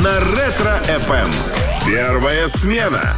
на Ретро FM. Первая смена.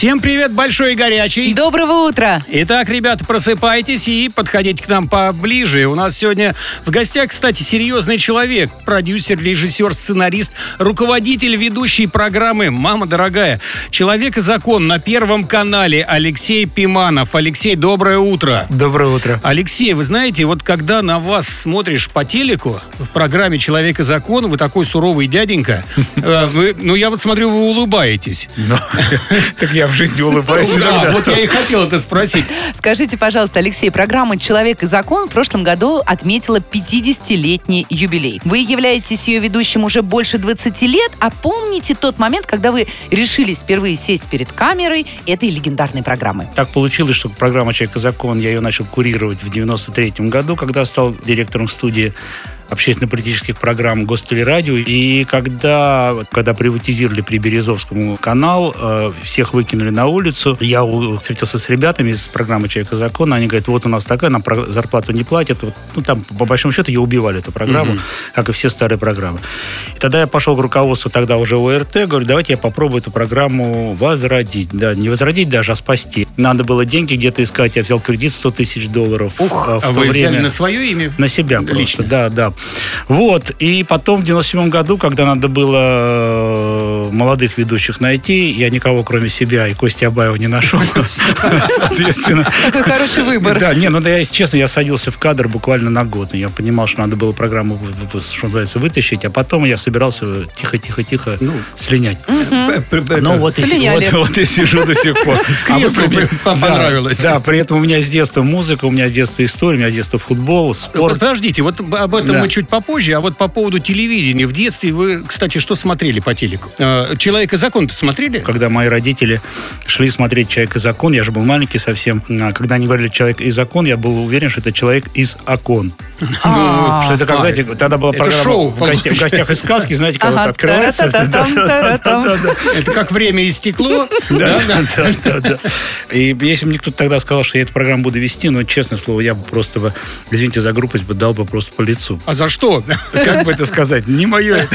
Всем привет, большой и горячий. Доброго утра. Итак, ребята, просыпайтесь и подходите к нам поближе. У нас сегодня в гостях, кстати, серьезный человек. Продюсер, режиссер, сценарист, руководитель ведущей программы «Мама дорогая». Человек и закон на Первом канале Алексей Пиманов. Алексей, доброе утро. Доброе утро. Алексей, вы знаете, вот когда на вас смотришь по телеку в программе «Человек и закон», вы такой суровый дяденька, э, вы, ну я вот смотрю, вы улыбаетесь. Ну, Так я в жизни улыбаюсь Да, иногда. вот я и хотел это спросить. Скажите, пожалуйста, Алексей, программа «Человек и закон» в прошлом году отметила 50-летний юбилей. Вы являетесь ее ведущим уже больше 20 лет, а помните тот момент, когда вы решились впервые сесть перед камерой этой легендарной программы? Так получилось, что программа «Человек и закон» я ее начал курировать в 93 году, когда стал директором студии общественно-политических программ Гостелерадио. И когда, когда приватизировали при Березовскому канал, э, всех выкинули на улицу. Я встретился с ребятами из программы «Человек и закон». Они говорят, вот у нас такая, нам зарплату не платят. Вот, ну, там, по большому счету, ее убивали, эту программу, как и все старые программы. И тогда я пошел к руководству тогда уже ОРТ, говорю, давайте я попробую эту программу возродить. Да, не возродить даже, а спасти. Надо было деньги где-то искать. Я взял кредит 100 тысяч долларов. Ух, а, в а то вы взяли время. на свое имя? На себя просто, Лично. да, да. Вот, и потом в 97 году, когда надо было э, молодых ведущих найти, я никого, кроме себя и Кости Абаева не нашел, соответственно. Какой хороший выбор. Да, не, ну да, если честно, я садился в кадр буквально на год. Я понимал, что надо было программу, что называется, вытащить, а потом я собирался тихо-тихо-тихо Ну, слинять. Ну, вот и, вот сижу до сих пор. Понравилось. Да, да, при этом у меня с детства музыка, у меня с детства история, у меня с детства футбол, спорт. Подождите, вот об этом Да. мы чуть попозже, а вот по поводу телевидения. В детстве вы, кстати, что смотрели по телеку? Э, «Человек и закон»-то смотрели? Когда мои родители шли смотреть «Человек и закон», я же был маленький совсем, а когда они говорили «Человек и закон», я был уверен, что это «Человек из окон». А. Что это как, А, знаете, тогда была программа шоу, в, гостях, из сказки, знаете, вот открывается. Это как время истекло. Да, да, да, да. И если бы мне кто-то тогда сказал, что я эту программу буду вести, ну, честное слово, я бы просто бы, извините за грубость, бы дал бы просто по лицу. А за что? Как бы это сказать? Не мое.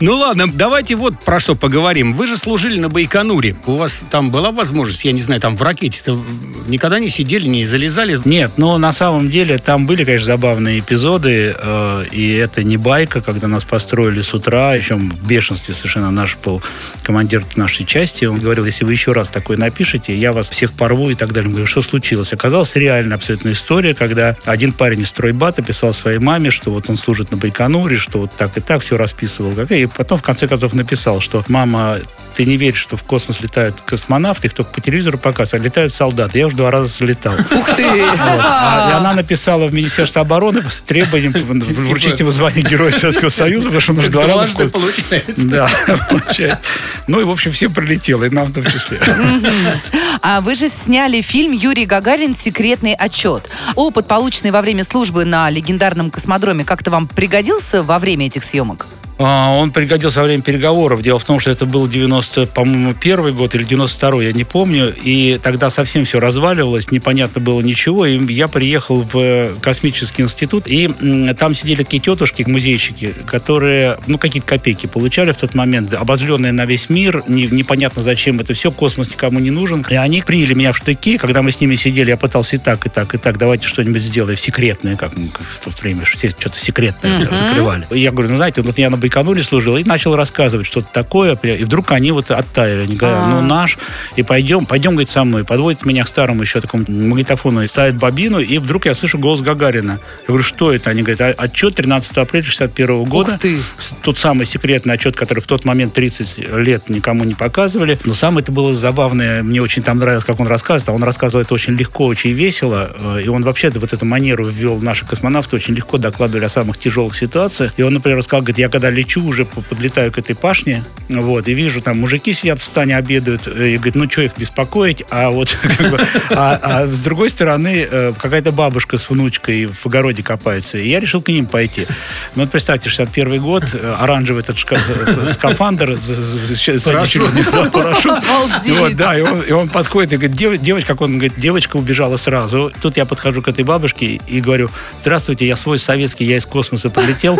Ну ладно, давайте вот про что поговорим. Вы же служили на Байконуре. У вас там была возможность, я не знаю, там в ракете-то никогда не сидели, не залезали? Нет, но на самом деле там были, конечно, забавные эпизоды, э, и это не байка, когда нас построили с утра, еще в бешенстве совершенно наш был командир нашей части, он говорил, если вы еще раз такое напишете, я вас всех порву и так далее. Мы говорим, что случилось? Оказалась реально абсолютно история, когда один парень из стройбата писал своей маме, что вот он служит на Байконуре, что вот так и так все расписывал, и потом в конце концов написал, что мама, ты не веришь, что в космос летают космонавты, их только по телевизору показывают, а летают солдаты. Я уже два раза слетал. Ух ты! Вот. А, и она написала в Министерство обороны с требованием вручить ему звание Героя Советского Союза, потому что он уже два раза в космос. Да, получается. Ну и, в общем, всем прилетело, и нам в том числе. А вы же сняли фильм «Юрий Гагарин. Секретный отчет». Опыт, полученный во время службы на легендарном космодроме, как-то вам пригодился во время этих съемок? А, Он пригодился во время переговоров. Дело в том, что это был 90, по-моему, первый год или 92 я не помню. И тогда совсем все разваливалось, непонятно было ничего. И я приехал в космический институт, и там сидели такие тетушки, музейщики, которые, ну, какие-то копейки получали в тот момент, обозленные на весь мир, не- непонятно зачем это все, космос никому не нужен. И они приняли меня в штыки, когда мы с ними сидели, я пытался и так, и так, и так, давайте что-нибудь сделаем секретное, как в то время, что-то секретное закрывали. И я говорю, ну, знаете, вот я на Байконуре служил, и начал рассказывать что-то такое, и вдруг они вот оттаяли, они говорят, ну, наш, и пойдем, пойдем, говорит, со мной, подводит меня к старому еще такому магнитофону, и ставит бобину, и вдруг я слышу голос Гагарина. Я говорю, что это? Они говорят, «А- отчет 13 апреля 61 года. Ух ты! Тот самый секретный отчет, который в тот момент 30 лет никому не показывали. Но самое это было забавное, мне очень там нравилось, как он рассказывает. А он рассказывал это очень легко, очень весело. э, И он вообще вот эту манеру ввел наши космонавты, очень легко докладывали о самых тяжелых ситуациях. И он, например, рассказал, говорит, я когда лечу уже, по- подлетаю к этой пашне, вот, и вижу, там мужики сидят в стане, обедают, э, и говорит, ну, что их беспокоить, а вот, как бы, а, а с другой стороны, э, какая-то бабушка с внучкой в огороде копается, и я решил к ним пойти. Ну, вот представьте, 61 год, э, оранжевый этот шка- скафандр, Парашют. да. Вот, и он, и он подходит и говорит, «Дев- девочка, как он говорит, девочка убежала сразу. Тут я подхожу к этой бабушке и говорю, здравствуйте, я свой советский, я из космоса прилетел,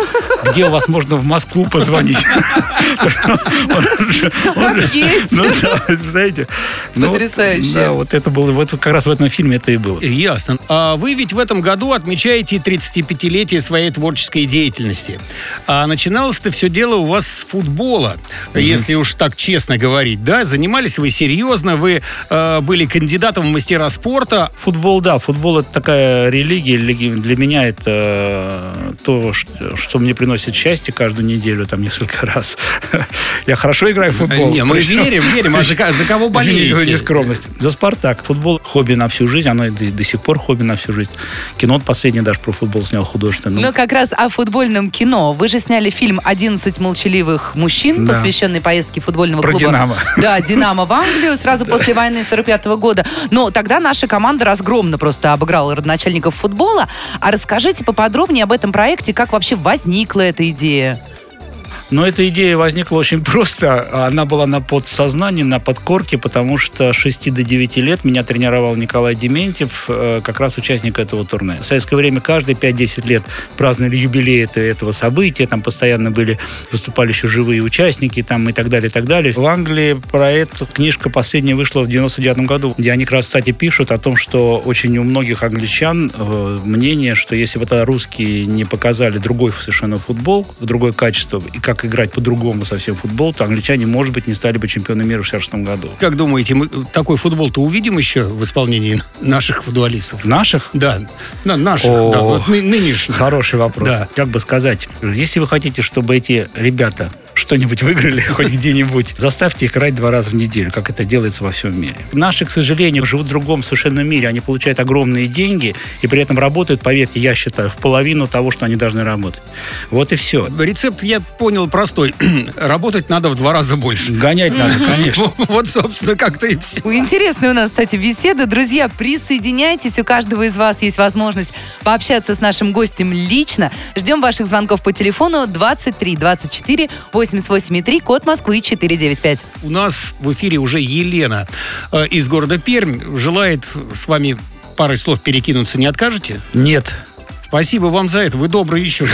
где у вас можно в Москву позвонить? Как есть. Ну да, знаете. ну вот, Потрясающе. Да, вот это было, вот как раз в этом фильме это и было. Ясно. А вы ведь в этом году отмечаете 35-летие своей творческой деятельности. А начиналось это все дело у вас с футбола, если уж так честно говорить, да? Занимались вы серьезно, вы э, были кандидатом в мастера спорта. Футбол, да, футбол это такая религия. Для меня это э, то, что, что мне приносит счастье каждую неделю, там несколько раз. Я хорошо играю в футбол. Не, мы Причем- верим, верим. А за, за кого Извините за болеете? нескромность. За «Спартак». Футбол – хобби на всю жизнь. Оно и до, до сих пор хобби на всю жизнь. Кино последнее даже про футбол снял художественно. Ну, Но как раз о футбольном кино. Вы же сняли фильм «11 молчаливых мужчин», Да. посвященный поездке футбольного Про клуба. «Динамо». Да, «Динамо» в Англию сразу после войны 45 года. Но тогда наша команда разгромно просто обыграла родоначальников футбола. А расскажите поподробнее об этом проекте, как вообще возникла эта идея? Но эта идея возникла очень просто. Она была на подсознании, на подкорке, потому что с 6 до 9 лет меня тренировал Николай Дементьев, э, как раз участник этого турне. В советское время каждые 5-10 лет праздновали юбилей это- этого события, там постоянно были, выступали еще живые участники там, и так далее, и так далее. В Англии про эту книжка последняя вышла в 99 году, где они как раз, кстати, пишут о том, что очень у многих англичан э, мнение, что если бы тогда русские не показали другой совершенно футбол, другое качество, и как играть по-другому совсем футбол, то англичане, может быть, не стали бы чемпионами мира в 66 году. Как думаете, мы такой футбол-то увидим еще в исполнении наших футболистов? Наших? Да, на- наших, О. да, вот ны- нынешних. Хороший вопрос. Да. Как бы сказать, если вы хотите, чтобы эти ребята что-нибудь выиграли хоть где-нибудь, заставьте их играть два раза в неделю, как это делается во всем мире. Наши, к сожалению, живут в другом совершенно мире. Они получают огромные деньги и при этом работают, поверьте, я считаю, в половину того, что они должны работать. Вот и все. Рецепт я понял простой. Работать надо в два раза больше. Гонять надо, конечно. Вот, собственно, как-то и все. Интересная у нас, кстати, беседа. Друзья, присоединяйтесь. У каждого из вас есть возможность пообщаться с нашим гостем лично. Ждем ваших звонков по телефону 23 24 88 3, код Москвы 495. У нас в эфире уже Елена э, из города Пермь желает с вами парой слов перекинуться. Не откажете? Нет. Спасибо вам за это. Вы добрые еще.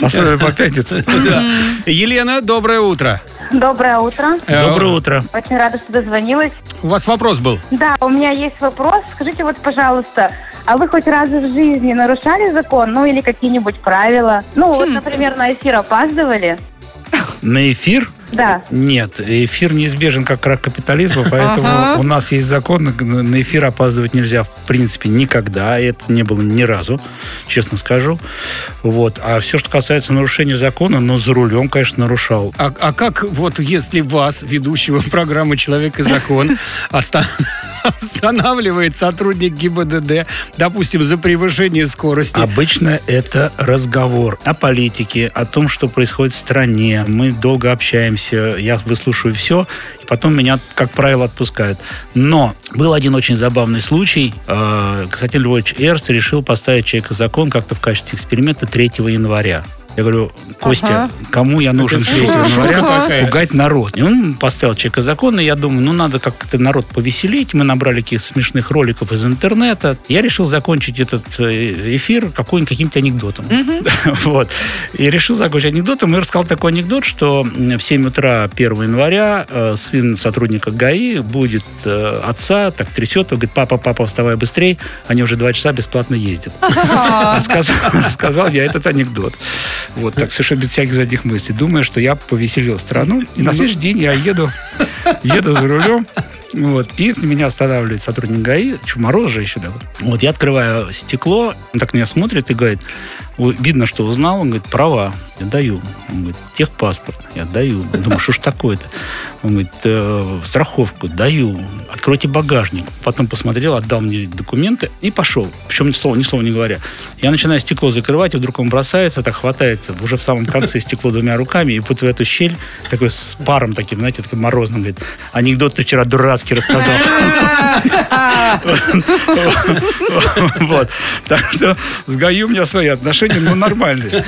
Особенно по пятнице. Да. Елена, доброе утро. Доброе утро. Э, Доброе утро. Очень рада, что дозвонилась. У вас вопрос был. Да, у меня есть вопрос. Скажите вот, пожалуйста, а вы хоть раз в жизни нарушали закон, ну или какие-нибудь правила? Ну, вот, например, на эфир опаздывали? На эфир? Да. Нет, эфир неизбежен как крах капитализма, поэтому Ага. у нас есть закон, на- эфир опаздывать нельзя в принципе никогда, это не было ни разу, честно скажу. Вот. А все, что касается нарушения закона, но за рулем, конечно, нарушал. А, а как вот если вас, ведущего программы «Человек и закон», оста- останавливает сотрудник ГИБДД, допустим, за превышение скорости? Обычно это разговор о политике, о том, что происходит в стране. Мы долго общаемся, я выслушаю все, и потом меня, как правило, отпускают. Но был один очень забавный случай. Э, Константин Львович Эрс решил поставить человека закон как-то в качестве эксперимента 3 января. Я говорю, Костя, Ага. кому я нужен Это 3 шутка января пугать народ? И он поставил человека закона, и я думаю, ну надо как-то народ повеселить. Мы набрали каких-то смешных роликов из интернета. Я решил закончить этот э, эфир какой-нибудь каким-то анекдотом. Вот. И решил закончить анекдотом и рассказал такой анекдот, что в 7 утра 1 января э, сын сотрудника ГАИ будет э, отца, так трясет, и говорит, папа, папа, вставай быстрей, они уже два часа бесплатно ездят. Рассказал я этот анекдот. Вот так, совершенно без всяких задних мыслей. Думая, что я повеселил страну. И на следующий день я еду, еду за рулем. Вот, и меня останавливает сотрудник ГАИ, что мороз же еще, да. Вот, я открываю стекло, он так меня смотрит и говорит, «Ой, видно, что узнал, он говорит, права. Я даю. Он говорит, техпаспорт. Я даю. Думаю, что ж такое-то? Он говорит, «Э, страховку. Даю. Откройте багажник. Потом посмотрел, отдал мне документы и пошел. Причем ни слова, ни слова не говоря. Я начинаю стекло закрывать, и вдруг он бросается, так хватает уже в самом конце стекло двумя руками, и вот в эту щель, такой с паром таким, знаете, таким морозным, говорит, анекдот ты вчера дурацкий рассказал. Вот. Так что с ГАИ у меня свои отношения, ну, нормальные.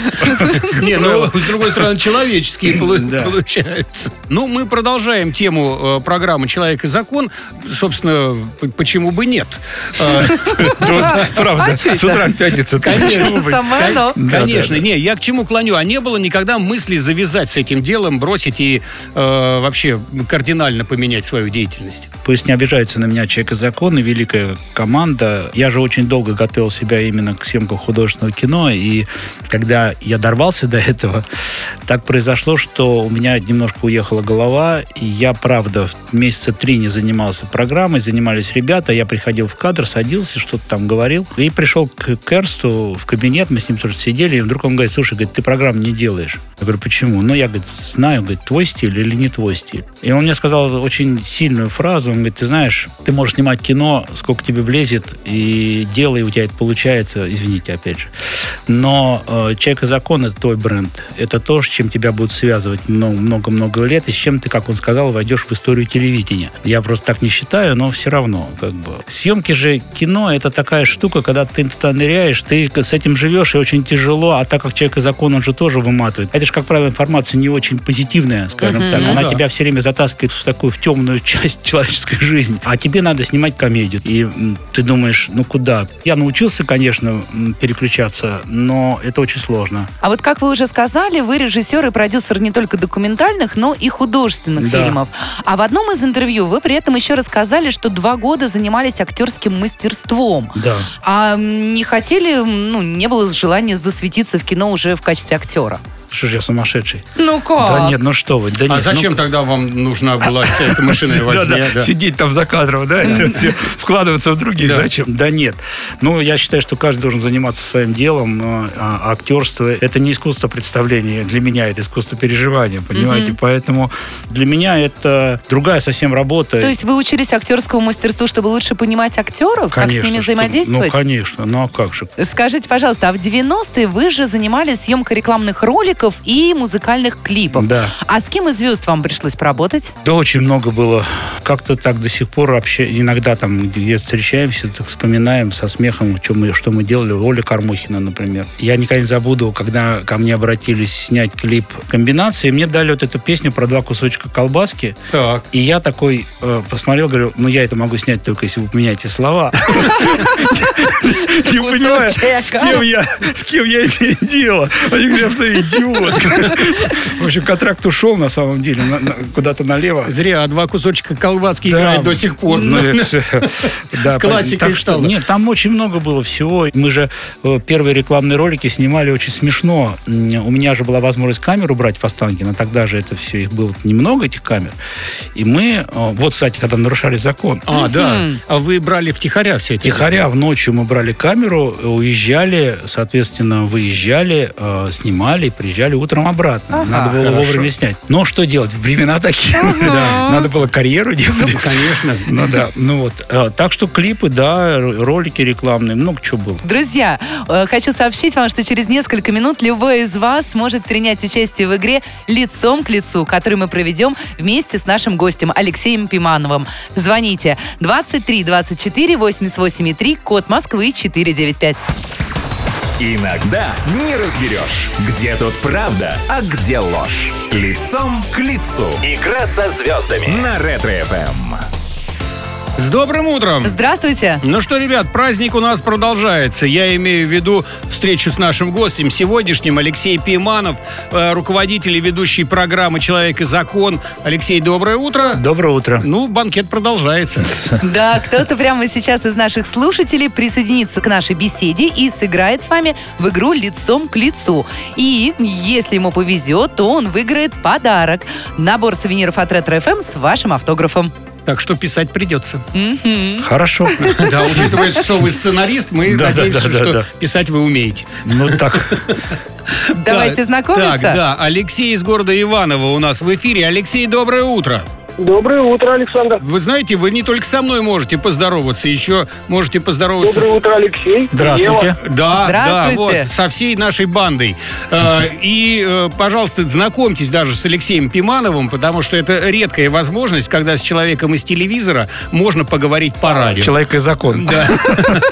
Не, ну, с другой стороны, человеческие полу- Да. получаются. Ну, мы продолжаем тему э, программы «Человек и закон». Собственно, почему бы нет? Э, Правда, А чё с утра в пятницу. Конечно. Конечно, не, я к чему клоню? А не было никогда мысли завязать с этим делом, бросить и э, вообще кардинально поменять свою деятельность? Пусть не обижаются на меня человек и закон великая команда. Я же очень долго готовил себя именно к съемкам художественного кино, и когда я дорвался до этого, так произошло, что у меня немножко уехала голова, и я, правда, месяца три не занимался программой, занимались ребята, я приходил в кадр, садился, что-то там говорил, и пришел к Керсту в кабинет, мы с ним тоже сидели, и вдруг он говорит, слушай, ты программу не делаешь. Я говорю, почему? Ну, я, говорит, знаю, говорит, твой стиль или не твой стиль. И он мне сказал очень сильную фразу, он говорит, ты знаешь, ты можешь снимать кино, сколько тебе влезет, и делай, у тебя это получается, извините, опять же. Но э, «Человек и закон» — это твой бренд. Это то, с чем тебя будут связывать много- много-много лет, и с чем ты, как он сказал, войдешь в историю телевидения. Я просто так не считаю, но все равно. Как бы. Съемки же кино — это такая штука, когда ты туда ныряешь, ты с этим живешь, и очень тяжело, а так как «Человек и закон», он же тоже выматывает. Это же, как правило, информация не очень позитивная, скажем так. Ну Она да. тебя все время затаскивает в такую, в темную часть человеческой жизни. А тебе надо снимать комедию. И ты думаешь, ну куда? Я научился, конечно, переключаться, но это очень сложно. А вот как вы уже сказали, вы режиссер и продюсер не только документальных, но и художественных Да. фильмов. А в одном из интервью вы при этом еще рассказали, что два года занимались актерским мастерством. Да. А не хотели, ну, не было желания засветиться в кино уже в качестве актера? Что же я сумасшедший? Ну как? Да нет, ну что вы, да А нет. зачем ну, тогда вам нужна была вся эта мышиная Да, возня? да, да? сидеть там за кадром, да, вкладываться в других. Да. Зачем? Да нет. Ну, я считаю, что каждый должен заниматься своим делом. но, а, актерство – это не искусство представления. Для меня это искусство переживания, понимаете? Поэтому для меня это другая совсем работа. То есть вы учились актерскому мастерству, чтобы лучше понимать актеров, как с ними взаимодействовать? Ну, конечно. Ну, а как же? Скажите, пожалуйста, а в 90-е вы же занимались съемкой рекламных роликов и музыкальных клипов. Да. А с кем из звезд вам пришлось поработать? Да, очень много было. Как-то так до сих пор вообще иногда там, где встречаемся, так вспоминаем со смехом, что мы, что мы делали. Оля Кормухина, например. Я никогда не забуду, когда ко мне обратились снять клип комбинации, мне дали вот эту песню про два кусочка колбаски. Так. И я такой э, посмотрел, говорю, ну я это могу снять только если вы поменяете слова. Не понимаю, с кем я, с кем я имею дело. Они говорят, ты идиот. В общем, контракт ушел на самом деле на- на- куда-то налево. Зря, а два кусочка колбаски Да. играют до сих пор. Ну, это, да, Классикой так что- стало. Нет, там очень много было всего. Мы же э, первые рекламные ролики снимали очень смешно. У меня же была возможность камеру брать в Останкино. Тогда же это все, их было немного, этих камер. И мы, э, вот, кстати, когда нарушали закон, А, да. А вы брали втихаря все это? Тихоря в ночью мы брали камеру, э, уезжали, соответственно, выезжали, снимали, приезжали утром обратно. Ага. Надо было Хорошо. вовремя снять. Но что делать? Времена такие. Надо было карьеру делать. Конечно. Ну да, ну вот. Э, Так что клипы, да, ролики рекламные, много чего было. Друзья, э, хочу сообщить вам, что через несколько минут любой из вас сможет принять участие в игре «Лицом к лицу», которую мы проведем вместе с нашим гостем Алексеем Пимановым. Звоните 23 24 88 3, код Москвы 495. Иногда не разберешь, где тут правда, а где ложь. Лицом к лицу. Игра со звездами на Ретро FM. С добрым утром! Здравствуйте. Ну что, ребят, праздник у нас продолжается. Я имею в виду встречу с нашим гостем сегодняшним, Алексей Пиманов, э, руководитель и ведущий программы «Человек и закон». Алексей, доброе утро. Доброе утро. Ну, банкет продолжается. Да, кто-то прямо сейчас из наших слушателей присоединится к нашей беседе и сыграет с вами в игру лицом к лицу. И если ему повезет, то он выиграет подарок. Набор сувениров от Ретро ФМ с вашим автографом. Так что писать придется. Хорошо. Да, учитывая, что вы сценарист, мы Да, да, надеемся, да, да, что да. писать вы умеете. Ну так. Давайте Так, знакомиться. Так, да, Алексей из города Иваново у нас в эфире. Алексей, доброе утро. Доброе утро, Александр. Вы знаете, вы не только со мной можете поздороваться, еще можете поздороваться Доброе с... утро, Алексей. Здравствуйте. Да, Здравствуйте. да, вот, со всей нашей бандой. Э, И, э, пожалуйста, знакомьтесь даже с Алексеем Пимановым, потому что это редкая возможность, когда с человеком из телевизора можно поговорить по радио. Человек и закон. Да,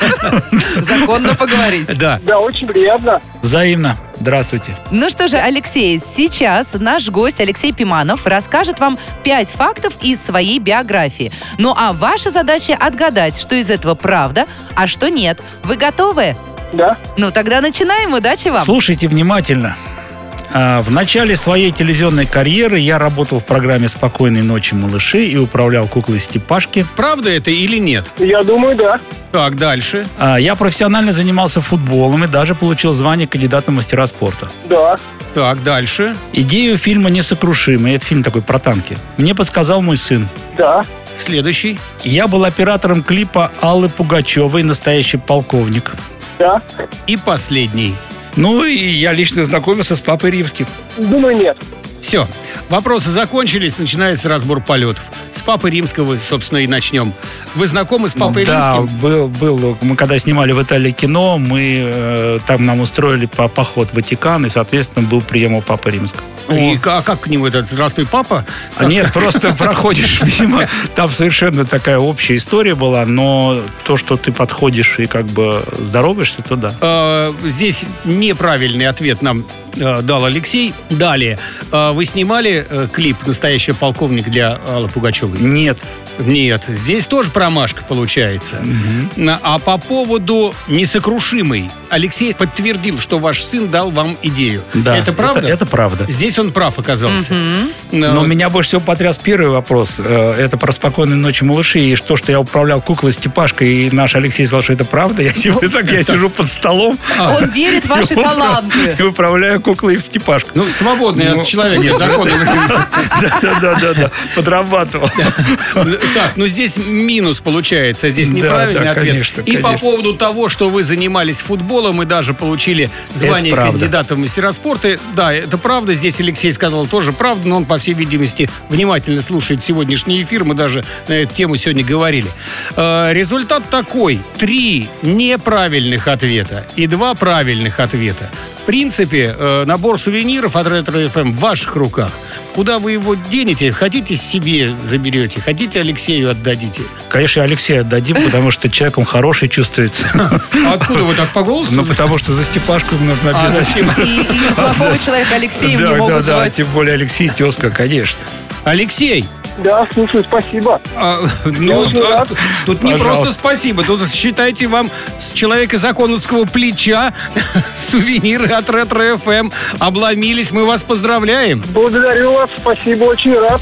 Законно поговорить. да. Да, очень приятно. Взаимно. Здравствуйте. Ну что же, Алексей, сейчас наш гость Алексей Пиманов расскажет вам пять фактов из своей биографии. Ну а ваша задача отгадать, что из этого правда, а что нет. Вы готовы? Да. Ну тогда начинаем. Удачи вам. Слушайте внимательно. А, В начале своей телевизионной карьеры я работал в программе «Спокойной ночи, малыши» и управлял куклой Степашки. Правда это или нет? Я думаю, да. Так, дальше. А, Я профессионально занимался футболом и даже получил звание кандидата в мастера спорта. Да. Так, дальше. Идею фильма «Несокрушимый» — это фильм такой про танки. Мне подсказал мой сын. Да. Следующий. Я был оператором клипа Аллы Пугачевой «Настоящий полковник». Да. И последний. Ну и я лично знакомился с Папой Римским. Думаю, нет. Все. Вопросы закончились, начинается разбор полетов. С Папы Римского, собственно, и начнем. Вы знакомы с Папой да, Римским? был, был. Мы когда снимали в Италии кино, мы э, там нам устроили по поход в Ватикан, и, соответственно, был прием у Папы Римского. И а как к нему этот «Здравствуй, папа»? А Нет, просто проходишь мимо. Там совершенно такая общая история была, но то, что ты подходишь и как бы здороваешься, то да. Э, Здесь неправильный ответ нам дал Алексей. Далее. Э, Вы снимали э, клип «Настоящий полковник» для Аллы Пугачевой? Нет. Нет. Здесь тоже промашка получается. На- А по поводу «Несокрушимый» Алексей подтвердил, что ваш сын дал вам идею. Да. Это правда? Это, правда. Здесь он прав оказался. Мгм. Э, Но меня больше всего потряс первый вопрос. Э, Это про спокойные ночи малыши. И то, что я управлял куклой Степашкой, и наш Алексей сказал, что это правда. Я, сижу так, я сижу под столом. Он верит в ваши таланты. И управляю куклой в Степашку. Ну, свободный Ну, от человека, нет, законный. Да-да-да, подрабатывал. Так, ну здесь минус получается, здесь неправильный ответ. И по поводу того, что вы занимались футболом и даже получили звание кандидата в мастера спорта, да, это правда. Здесь Алексей сказал тоже правду, но он, по всей видимости, внимательно слушает сегодняшний эфир. Мы даже на эту тему сегодня говорили. Э, Результат такой. Три неправильных ответа и два правильных ответа. В принципе, э, набор сувениров от Ретро FM в ваших руках. Куда вы его денете? Хотите себе заберете, хотите Алексею отдадите. Конечно, Алексею отдадим, потому что человек он хороший чувствуется. А откуда вы так по голосу? Ну, потому что за Степашку нужно А, обязательно. зачем? И, плохого человека Алексеем не Да, да, могут да, звать. тем более Алексей тезка, конечно. Алексей, Да, слушаю, спасибо. а, ну, а, тут не Пожалуйста. просто спасибо, тут считайте вам с человека законовского плеча сувениры от Ретро FM обломились. Мы вас поздравляем. Благодарю вас, спасибо, очень рад.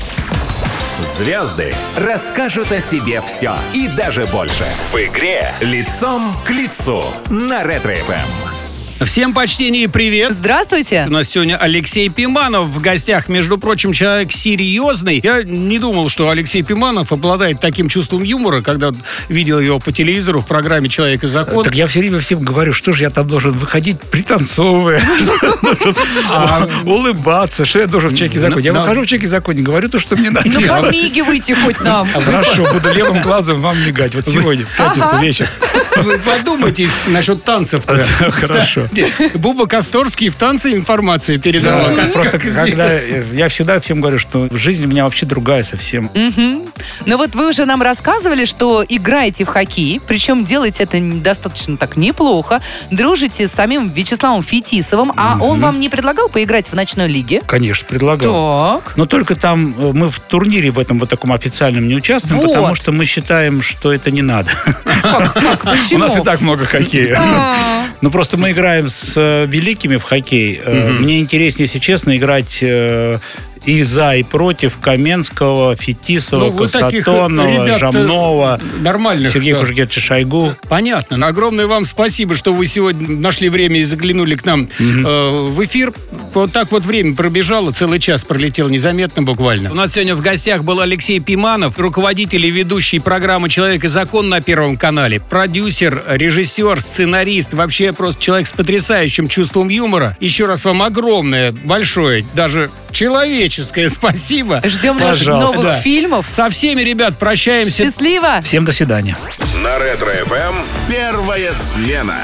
Звезды расскажут о себе все и даже больше. В игре «Лицом к лицу» на Ретро FM. Всем почтение и привет. Здравствуйте. У нас сегодня Алексей Пиманов в гостях. Между прочим, человек серьезный. Я не думал, что Алексей Пиманов обладает таким чувством юмора, когда видел его по телевизору в программе «Человек и закон». Так я все время всем говорю, что же я там должен выходить пританцовывая, должен А, улыбаться, что я должен в человеке законе. Я выхожу в человеке законе, говорю то, что мне надо. Ну подмигивайте хоть нам. Хорошо, буду левым глазом вам мигать. Вот сегодня, в пятницу вечер. Вы подумайте насчет танцев. Да, Буба Косторский в танце информацию передавал. Да, Просто когда я всегда всем говорю, что жизнь у меня вообще другая совсем. Мгм. Ну вот вы уже нам рассказывали, что играете в хоккей, причем делаете это достаточно так неплохо, дружите с самим Вячеславом Фетисовым, а он вам не предлагал поиграть в ночной лиге? Конечно, предлагал. Так. Но только там э, мы в турнире в этом вот таком официальном не участвуем, Вот. потому что мы считаем, что это не надо. Как? Как? У нас и так много хоккея. А, Ну, просто мы играем с э, великими в хоккей. Э, Мне интереснее, если честно, играть э, и за, и против Каменского, Фетисова, Ну, Касатонова, ребят, Жамнова, Нормальных. Сергея да. Кужгетовича Шойгу. Понятно. Огромное вам спасибо, что вы сегодня нашли время и заглянули к нам э, в эфир. Вот так вот время пробежало, целый час пролетел незаметно буквально. У нас сегодня в гостях был Алексей Пиманов, руководитель и ведущий программы «Человек и закон» на Первом канале, продюсер, режиссер, сценарист, вообще просто человек с потрясающим чувством юмора. Еще раз вам огромное, большое, даже человеческое спасибо. Ждем Пожалуйста, новых да. фильмов. Со всеми, ребят, прощаемся. Счастливо! Всем до свидания. На Ретро-ФМ первая смена.